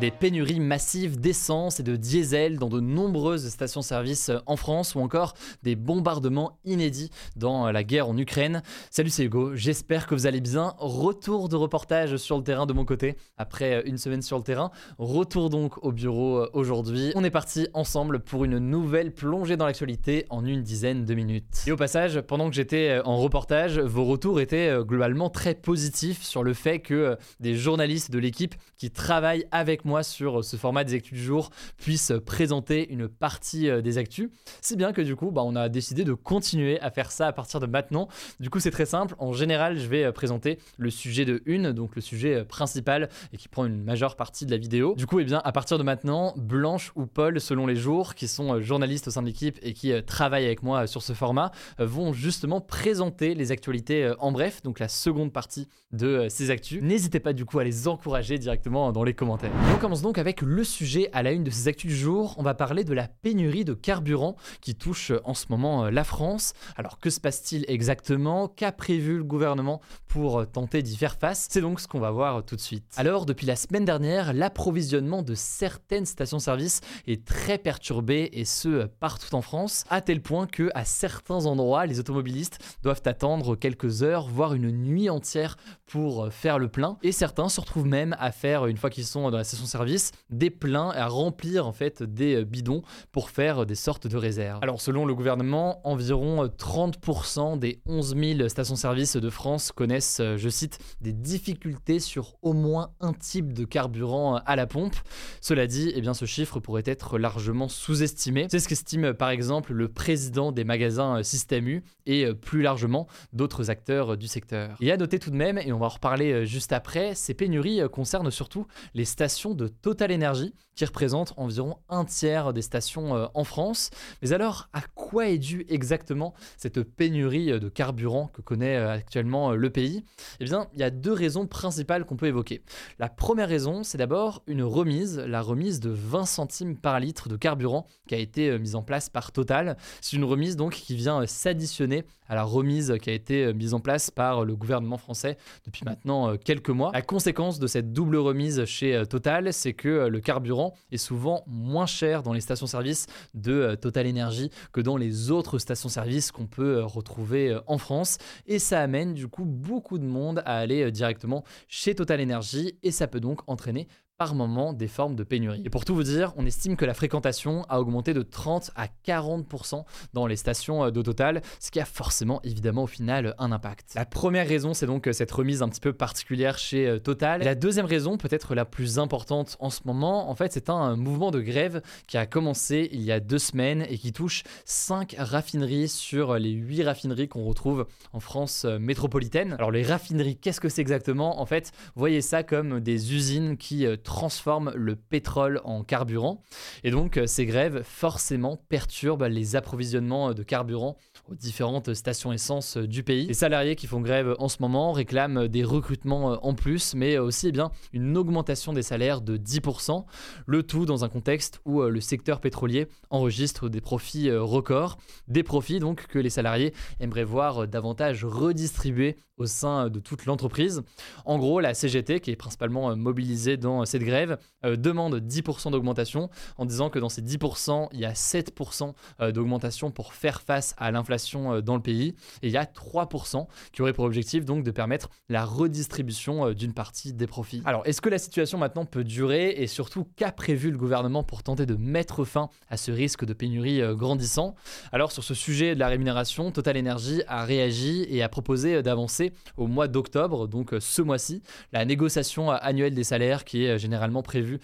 Des pénuries massives d'essence et de diesel dans de nombreuses stations-service en France ou encore des bombardements inédits dans la guerre en Ukraine. Salut, c'est Hugo, j'espère que vous allez bien. Retour de reportage sur le terrain de mon côté après une semaine sur le terrain. Retour donc au bureau aujourd'hui. On est parti ensemble pour une nouvelle plongée dans l'actualité en une dizaine de minutes. Et au passage, pendant que j'étais en reportage, vos retours étaient globalement très positifs sur le fait que des journalistes de l'équipe qui travaillent avec moi sur ce format des actus du jour puissent présenter une partie euh, des actus. Si bien que du coup, bah, on a décidé de continuer à faire ça à partir de maintenant. Du coup, c'est très simple. En général, je vais euh, présenter le sujet de une, donc le sujet euh, principal et qui prend une majeure partie de la vidéo. Du coup, eh bien, à partir de maintenant, Blanche ou Paul, selon les jours, qui sont journalistes au sein de l'équipe et qui travaillent avec moi sur ce format, vont justement présenter les actualités en bref, donc la seconde partie de ces actus. N'hésitez pas du coup à les encourager directement dans les commentaires. Commence donc avec le sujet à la une de ces actus du jour. On va parler de la pénurie de carburant qui touche en ce moment la France. Alors que se passe-t-il exactement? Qu'a prévu le gouvernement pour tenter d'y faire face? C'est donc ce qu'on va voir tout de suite. Alors depuis la semaine dernière, l'approvisionnement de certaines stations-service est très perturbé et ce partout en France, à tel point que à certains endroits, les automobilistes doivent attendre quelques heures, voire une nuit entière pour faire le plein. Et certains se retrouvent même à faire, une fois qu'ils sont dans la station-service, des pleins à remplir en fait des bidons pour faire des sortes de réserves. Alors selon le gouvernement, environ 30% des 11 000 stations-service de France connaissent, je cite, des difficultés sur au moins un type de carburant à la pompe. Cela dit, eh bien, ce chiffre pourrait être largement sous-estimé. C'est ce qu'estime par exemple le président des magasins Système U et plus largement d'autres acteurs du secteur. Et à noter tout de même, et on va en reparler juste après, ces pénuries concernent surtout les stations de Total Energy qui représentent environ un tiers des stations en France. Mais alors, à quoi est due exactement cette pénurie de carburant que connaît actuellement le pays? Eh bien, il y a deux raisons principales qu'on peut évoquer. La première raison, c'est d'abord une remise, la remise de 20 centimes par litre de carburant qui a été mise en place par Total. C'est une remise donc qui vient s'additionner à la remise qui a été mise en place par le gouvernement français depuis maintenant quelques mois. La conséquence de cette double remise chez Total, c'est que le carburant est souvent moins cher dans les stations-service de Total Energy que dans les autres stations-service qu'on peut retrouver en France. Et ça amène du coup beaucoup de monde à aller directement chez Total Energy et ça peut donc entraîner par moment des formes de pénurie. Et pour tout vous dire, on estime que la fréquentation a augmenté de 30 à 40% dans les stations de Total, ce qui a forcément évidemment au final un impact. La première raison, c'est donc cette remise un petit peu particulière chez Total. La deuxième raison, peut-être la plus importante en ce moment, en fait, c'est un mouvement de grève qui a commencé il y a deux semaines et qui touche 5 raffineries sur les 8 raffineries qu'on retrouve en France métropolitaine. Alors les raffineries, qu'est-ce que c'est exactement? En fait, voyez ça comme des usines qui transforme le pétrole en carburant. Et donc euh, ces grèves forcément perturbent les approvisionnements de carburant aux différentes stations essence euh, du pays. Les salariés qui font grève en ce moment réclament des recrutements euh, en plus, mais aussi eh bien, une augmentation des salaires de 10%, le tout dans un contexte où le secteur pétrolier enregistre des profits records, des profits donc que les salariés aimeraient voir davantage redistribués au sein de toute l'entreprise. En gros, la CGT, qui est principalement mobilisée dans grève, demande 10% d'augmentation en disant que dans ces 10%, il y a 7% d'augmentation pour faire face à l'inflation dans le pays. Et il y a 3% qui aurait pour objectif donc de permettre la redistribution d'une partie des profits. Alors, est-ce que la situation maintenant peut durer? Et surtout qu'a prévu le gouvernement pour tenter de mettre fin à ce risque de pénurie grandissant? Alors, sur ce sujet de la rémunération, Total Energy a réagi et a proposé d'avancer au mois d'octobre, donc ce mois-ci, la négociation annuelle des salaires qui est généralement prévu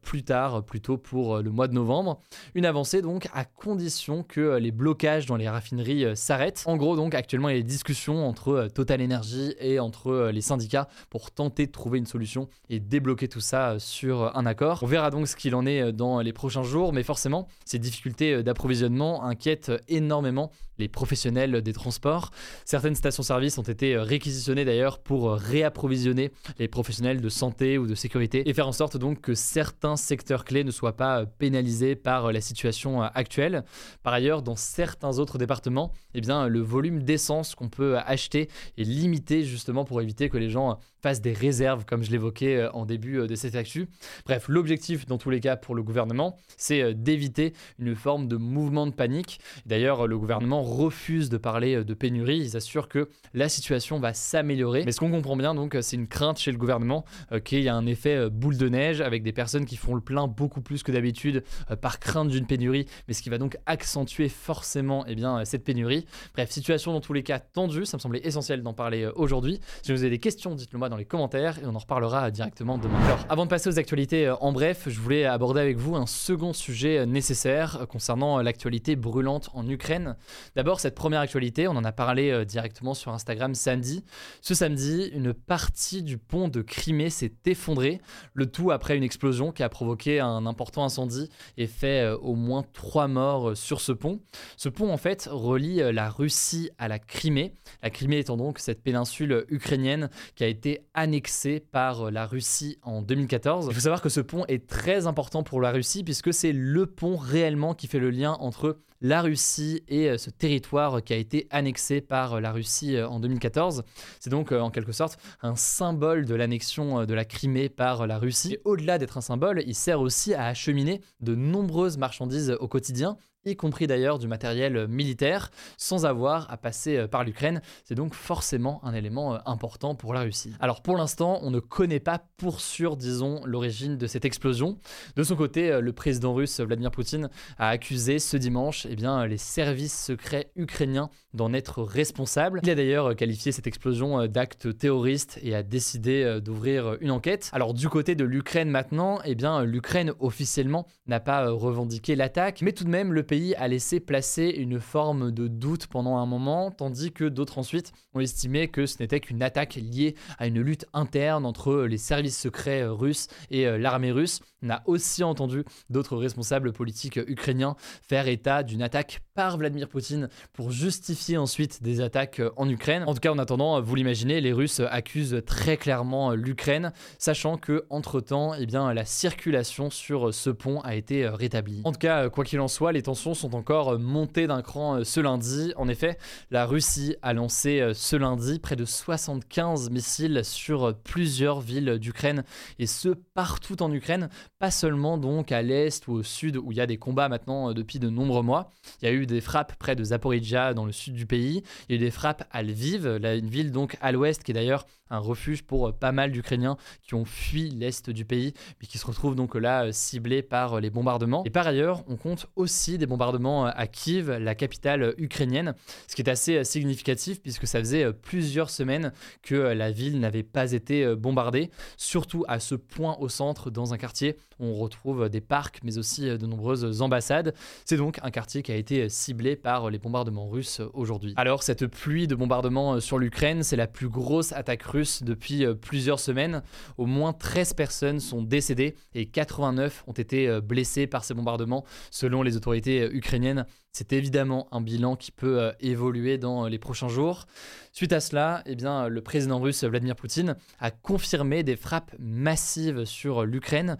plus tard, plutôt pour le mois de novembre. Une avancée donc à condition que les blocages dans les raffineries s'arrêtent. En gros donc actuellement il y a des discussions entre Total Energy et entre les syndicats pour tenter de trouver une solution et débloquer tout ça sur un accord. On verra donc ce qu'il en est dans les prochains jours, mais forcément ces difficultés d'approvisionnement inquiètent énormément les professionnels des transports. Certaines stations-service ont été réquisitionnées d'ailleurs pour réapprovisionner les professionnels de santé ou de sécurité et faire en sorte donc que certains secteurs clés ne soient pas pénalisés par la situation actuelle. Par ailleurs, dans certains autres départements, eh bien, le volume d'essence qu'on peut acheter est limité justement pour éviter que les gens fassent des réserves, comme je l'évoquais en début de cette actu. Bref, l'objectif dans tous les cas pour le gouvernement, c'est d'éviter une forme de mouvement de panique. D'ailleurs, le gouvernement refuse de parler euh, de pénurie. Ils assurent que la situation va s'améliorer. Mais ce qu'on comprend bien, donc, c'est une crainte chez le gouvernement euh, qu'il y a un effet euh, boule de neige avec des personnes qui font le plein beaucoup plus que d'habitude par crainte d'une pénurie, mais ce qui va donc accentuer forcément eh bien, cette pénurie. Bref, situation dans tous les cas tendue. Ça me semblait essentiel d'en parler aujourd'hui. Si vous avez des questions, dites-le moi dans les commentaires et on en reparlera directement demain. Alors, avant de passer aux actualités en bref, je voulais aborder avec vous un second sujet nécessaire concernant l'actualité brûlante en Ukraine. D'abord, cette première actualité, on en a parlé euh, directement sur Instagram samedi. Ce samedi, une partie du pont de Crimée s'est effondrée, le tout après une explosion qui a provoqué un important incendie et fait euh, au moins trois morts euh, sur ce pont. Ce pont, en fait, relie la Russie à la Crimée, la Crimée étant donc cette péninsule ukrainienne qui a été annexée par la Russie en 2014. Il faut savoir que ce pont est très important pour la Russie puisque c'est le pont réellement qui fait le lien entre la Russie et ce territoire qui a été annexé par la Russie euh, en 2014. C'est donc euh, en quelque sorte un symbole de l'annexion euh, de la Crimée par la Russie. au-delà d'être un symbole, il sert aussi à acheminer de nombreuses marchandises au quotidien y compris d'ailleurs du matériel militaire, sans avoir à passer euh, par l'Ukraine. C'est donc forcément un élément euh, important pour la Russie. Alors pour l'instant, on ne connaît pas pour sûr, disons, l'origine de cette explosion. De son côté, euh, le président russe Vladimir Poutine a accusé ce dimanche eh bien, les services secrets ukrainiens d'en être responsables. Il a d'ailleurs qualifié cette explosion d'acte terroriste et a décidé d'ouvrir une enquête. Alors du côté de l'Ukraine maintenant, eh l'Ukraine officiellement n'a pas revendiqué l'attaque, mais tout de même le pays a laissé placer une forme de doute pendant un moment, tandis que d'autres ensuite ont estimé que ce n'était qu'une attaque liée à une lutte interne entre les services secrets russes et euh, l'armée russe. On a aussi entendu d'autres responsables politiques ukrainiens faire état d'une attaque par Vladimir Poutine pour justifier ensuite des attaques en Ukraine. En tout cas, en attendant, vous l'imaginez, les Russes accusent très clairement l'Ukraine, sachant que entre-temps, eh bien, la circulation sur ce pont a été rétablie. En tout cas, quoi qu'il en soit, les tensions sont encore euh, montées d'un cran euh, ce lundi. En effet, la Russie a lancé euh, ce lundi près de 75 missiles sur plusieurs villes d'Ukraine et ce partout en Ukraine, pas seulement donc à l'est ou au sud où il y a des combats maintenant depuis de nombreux mois. Il y a eu des frappes près de Zaporizhia dans le sud du pays, il y a eu des frappes à Lviv, une ville donc à l'ouest qui est d'ailleurs un refuge pour pas mal d'Ukrainiens qui ont fui l'est du pays mais qui se retrouvent donc là ciblés par les bombardements. Et par ailleurs, on compte aussi des bombardements à Kiev, la capitale ukrainienne, ce qui est assez significatif puisque ça faisait plusieurs semaines que la ville n'avait pas été bombardée, surtout à ce point au centre dans un quartier on retrouve des parcs mais aussi de nombreuses ambassades. C'est donc un quartier qui a été ciblé par les bombardements russes aujourd'hui. Alors cette pluie de bombardements sur l'Ukraine, c'est la plus grosse attaque russe depuis plusieurs semaines. Au moins 13 personnes sont décédées et 89 ont été blessées par ces bombardements selon les autorités euh, ukrainienne. C'est évidemment un bilan qui peut euh, évoluer dans euh, les prochains jours. Suite à cela, eh bien, le président russe Vladimir Poutine a confirmé des frappes massives sur l'Ukraine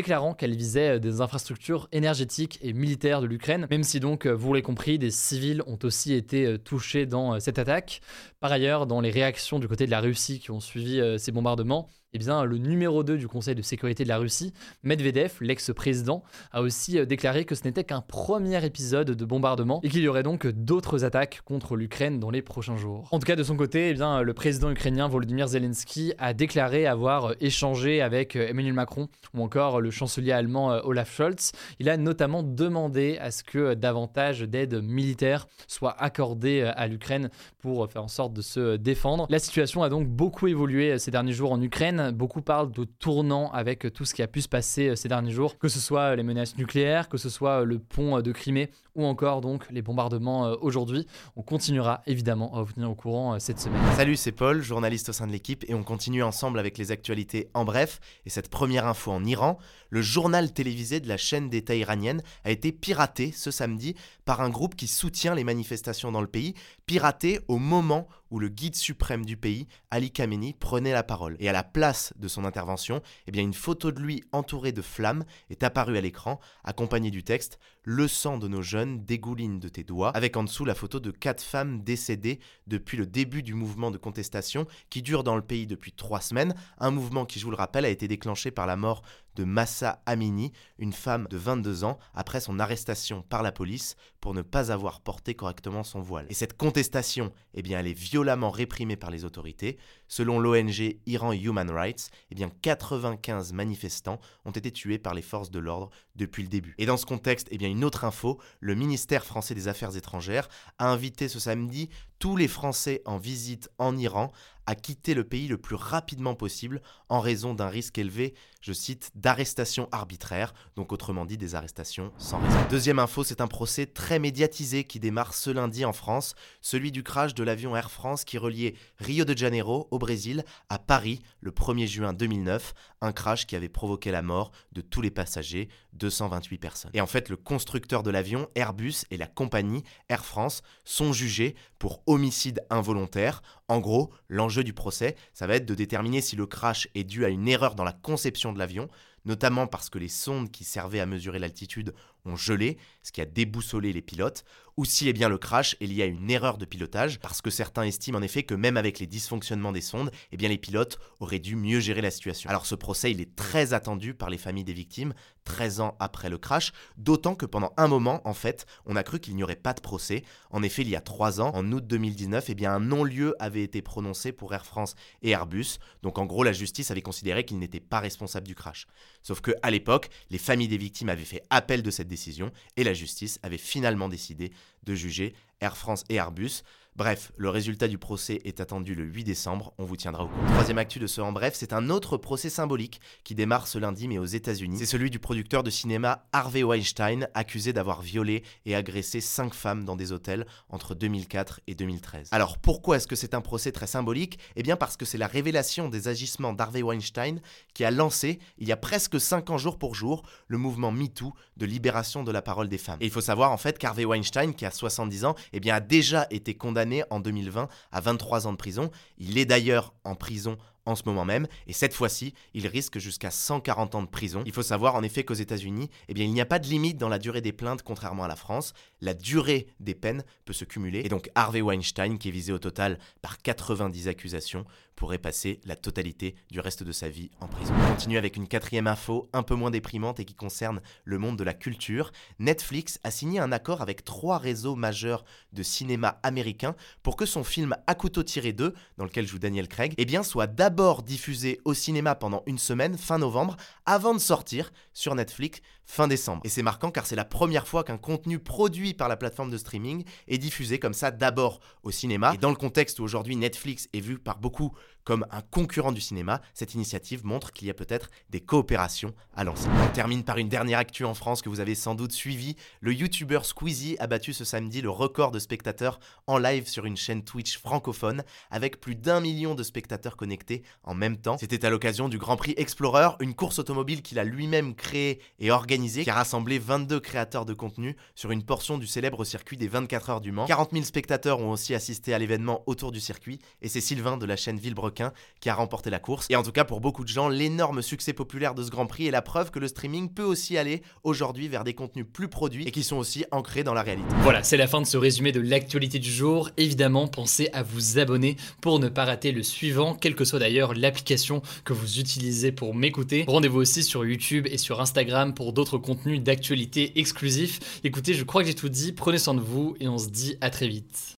déclarant qu'elle visait des infrastructures énergétiques et militaires de l'Ukraine, même si donc, vous l'avez compris, des civils ont aussi été touchés dans cette attaque. Par ailleurs, dans les réactions du côté de la Russie qui ont suivi ces bombardements, eh bien, le numéro 2 du Conseil de sécurité de la Russie, Medvedev, l'ex-président, a aussi euh, déclaré que ce n'était qu'un premier épisode de bombardement et qu'il y aurait donc d'autres attaques contre l'Ukraine dans les prochains jours. En tout cas, de son côté, eh bien, le président ukrainien Volodymyr Zelensky a déclaré avoir euh, échangé avec euh, Emmanuel Macron ou encore le chancelier allemand Olaf Scholz. Il a notamment demandé à ce que davantage d'aide militaire soit accordée à l'Ukraine pour faire en sorte de se défendre. La situation a donc beaucoup évolué ces derniers jours en Ukraine Beaucoup parlent de tournant avec tout ce qui a pu se passer ces derniers jours, que ce soit les menaces nucléaires, que ce soit le pont de Crimée ou encore donc les bombardements aujourd'hui. On continuera évidemment à vous tenir au courant cette semaine. Salut, c'est Paul, journaliste au sein de l'équipe, et on continue ensemble avec les actualités en bref. Et cette première info en Iran, le journal télévisé de la chaîne d'État iranienne a été piraté ce samedi par un groupe qui soutient les manifestations dans le pays, piraté au moment où le guide suprême du pays, Ali Khamenei, prenait la parole. Et à la place de son intervention, eh une photo de lui entourée de flammes est apparue à l'écran, accompagnée du texte Le sang de nos jeunes dégouline de tes doigts, avec en dessous la photo de quatre femmes décédées depuis le début du mouvement de contestation qui dure dans le pays depuis trois semaines, un mouvement qui, je vous le rappelle, a été déclenché par la mort de Massa Amini, une femme de 22 ans, après son arrestation par la police pour ne pas avoir porté correctement son voile. Et cette contestation, eh bien, elle est violemment réprimée par les autorités. Selon l'ONG Iran Human Rights, eh bien, 95 manifestants ont été tués par les forces de l'ordre depuis le début. Et dans ce contexte, eh bien, une autre info, le ministère français des Affaires étrangères a invité ce samedi tous les Français en visite en Iran à quitter le pays le plus rapidement possible en raison d'un risque élevé, je cite, d'arrestation arbitraire, donc autrement dit des arrestations sans raison. Deuxième info, c'est un procès très médiatisé qui démarre ce lundi en France, celui du crash de l'avion Air France qui reliait Rio de Janeiro au Brésil à Paris le 1er juin 2009, un crash qui avait provoqué la mort de tous les passagers, 228 personnes. Et en fait, le constructeur de l'avion, Airbus et la compagnie Air France sont jugés pour homicide involontaire. En gros, l'enjeu du procès, ça va être de déterminer si le crash est dû à une erreur dans la conception de l'avion, notamment parce que les sondes qui servaient à mesurer l'altitude ont gelé, ce qui a déboussolé les pilotes, ou si eh bien, le crash est lié à une erreur de pilotage, parce que certains estiment en effet que même avec les dysfonctionnements des sondes, eh bien, les pilotes auraient dû mieux gérer la situation. Alors ce procès, il est très attendu par les familles des victimes, 13 ans après le crash, d'autant que pendant un moment, en fait, on a cru qu'il n'y aurait pas de procès. En effet, il y a 3 ans, en août 2019, eh bien, un non-lieu avait été prononcé pour Air France et Airbus, donc en gros, la justice avait considéré qu'ils n'étaient pas responsables du crash. Sauf que à l'époque, les familles des victimes avaient fait appel de cette décision et la justice avait finalement décidé de juger Air France et Airbus. Bref, le résultat du procès est attendu le 8 décembre, on vous tiendra au courant. Troisième actu de ce en bref, c'est un autre procès symbolique qui démarre ce lundi mais aux États-Unis. C'est celui du producteur de cinéma Harvey Weinstein, accusé d'avoir violé et agressé cinq femmes dans des hôtels entre 2004 et 2013. Alors pourquoi est-ce que c'est un procès très symbolique? Eh bien parce que c'est la révélation des agissements d'Harvey Weinstein qui a lancé, il y a presque 5 ans jour pour jour, le mouvement MeToo de libération de la parole des femmes. Et il faut savoir en fait qu'Harvey Weinstein, qui a 70 ans, eh bien a déjà été condamné en 2020 à 23 ans de prison. Il est d'ailleurs en prison en ce moment même, et cette fois-ci, il risque jusqu'à 140 ans de prison. Il faut savoir en effet qu'aux États-Unis, eh bien, il n'y a pas de limite dans la durée des plaintes, contrairement à la France. La durée des peines peut se cumuler, et donc Harvey Weinstein, qui est visé au total par 90 accusations, pourrait passer la totalité du reste de sa vie en prison. On continue avec une quatrième info, un peu moins déprimante et qui concerne le monde de la culture. Netflix a signé un accord avec trois réseaux majeurs de cinéma américains pour que son film À couteau tiré 2, dans lequel joue Daniel Craig, eh bien, soit d'abord diffusé au cinéma pendant une semaine, fin novembre, avant de sortir sur Netflix fin décembre. Et c'est marquant car c'est la première fois qu'un contenu produit par la plateforme de streaming est diffusé comme ça d'abord au cinéma. Et dans le contexte où aujourd'hui Netflix est vu par beaucoup comme un concurrent du cinéma, cette initiative montre qu'il y a peut-être des coopérations à lancer. On termine par une dernière actu en France que vous avez sans doute suivi. Le youtubeur Squeezie a battu ce samedi le record de spectateurs en live sur une chaîne Twitch francophone avec plus d'un million de spectateurs connectés en même temps. C'était à l'occasion du Grand Prix Explorer, une course automobile qu'il a lui-même créée et organisée qui a rassemblé 22 créateurs de contenu sur une portion du célèbre circuit des 24 heures du Mans. 40 000 spectateurs ont aussi assisté à l'événement autour du circuit et c'est Sylvain de la chaîne Villebrequin qui a remporté la course. Et en tout cas pour beaucoup de gens, l'énorme succès populaire de ce Grand Prix est la preuve que le streaming peut aussi aller aujourd'hui vers des contenus plus produits et qui sont aussi ancrés dans la réalité. Voilà, c'est la fin de ce résumé de l'actualité du jour. Évidemment, pensez à vous abonner pour ne pas rater le suivant, quelle que soit d'ailleurs l'application que vous utilisez pour m'écouter. Rendez-vous aussi sur YouTube et sur Instagram pour d'autres contenus d'actualité exclusifs. Écoutez, je crois que j'ai tout dit, prenez soin de vous et on se dit à très vite.